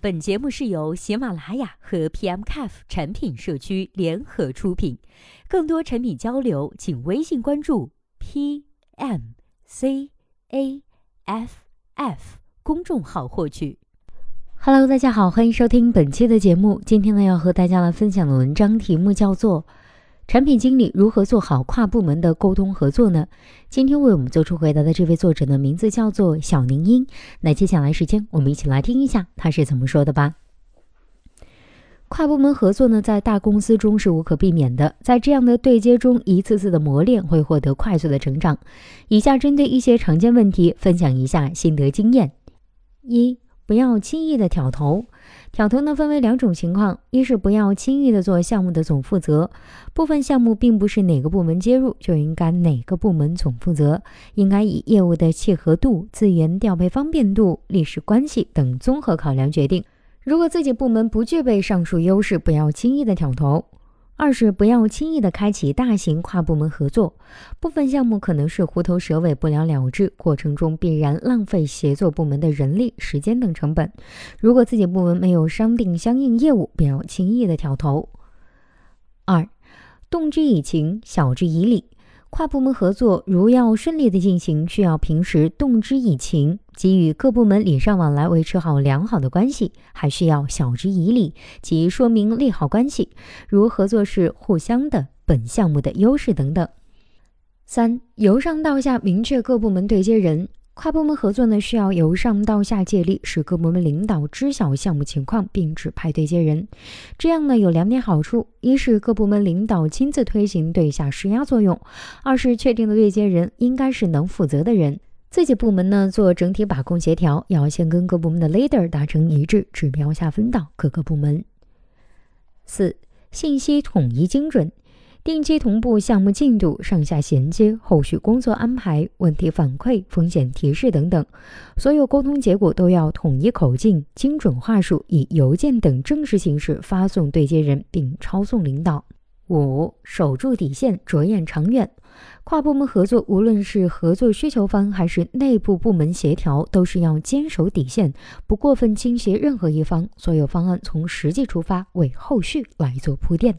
本节目是由喜马拉雅和 PMCAF 产品社区联合出品，更多产品交流，请微信关注 PMCAF F 公众号获取。Hello，大家好，欢迎收听本期的节目。今天呢，要和大家来分享的文章题目叫做。产品经理如何做好跨部门的沟通合作呢？今天为我们做出回答的这位作者的名字叫做小宁英。那接下来时间，我们一起来听一下他是怎么说的吧。跨部门合作呢，在大公司中是无可避免的，在这样的对接中，一次次的磨练会获得快速的成长。以下针对一些常见问题分享一下心得经验：一、不要轻易的挑头。挑头呢分为两种情况，一是不要轻易的做项目的总负责，部分项目并不是哪个部门接入就应该哪个部门总负责，应该以业务的契合度、资源调配方便度、历史关系等综合考量决定。如果自己部门不具备上述优势，不要轻易的挑头。二是不要轻易的开启大型跨部门合作，部分项目可能是虎头蛇尾、不了了之，过程中必然浪费协作部门的人力、时间等成本。如果自己部门没有商定相应业务，不要轻易的挑头。二，动之以情，晓之以理。跨部门合作如要顺利的进行，需要平时动之以情，给予各部门礼尚往来，维持好良好的关系；还需要晓之以理，即说明利好关系，如合作是互相的、本项目的优势等等。三，由上到下明确各部门对接人。跨部门合作呢，需要由上到下借力，使各部门领导知晓项目情况，并指派对接人。这样呢，有两点好处：一是各部门领导亲自推行对下施压作用；二是确定的对接人应该是能负责的人。自己部门呢，做整体把控协调，要先跟各部门的 leader 达成一致，指标下分到各个部门。四、信息统一精准。定期同步项目进度、上下衔接、后续工作安排、问题反馈、风险提示等等，所有沟通结果都要统一口径、精准话术，以邮件等正式形式发送对接人，并抄送领导。五、守住底线，着眼长远。跨部门合作，无论是合作需求方还是内部部门协调，都是要坚守底线，不过分倾斜任何一方。所有方案从实际出发，为后续来做铺垫。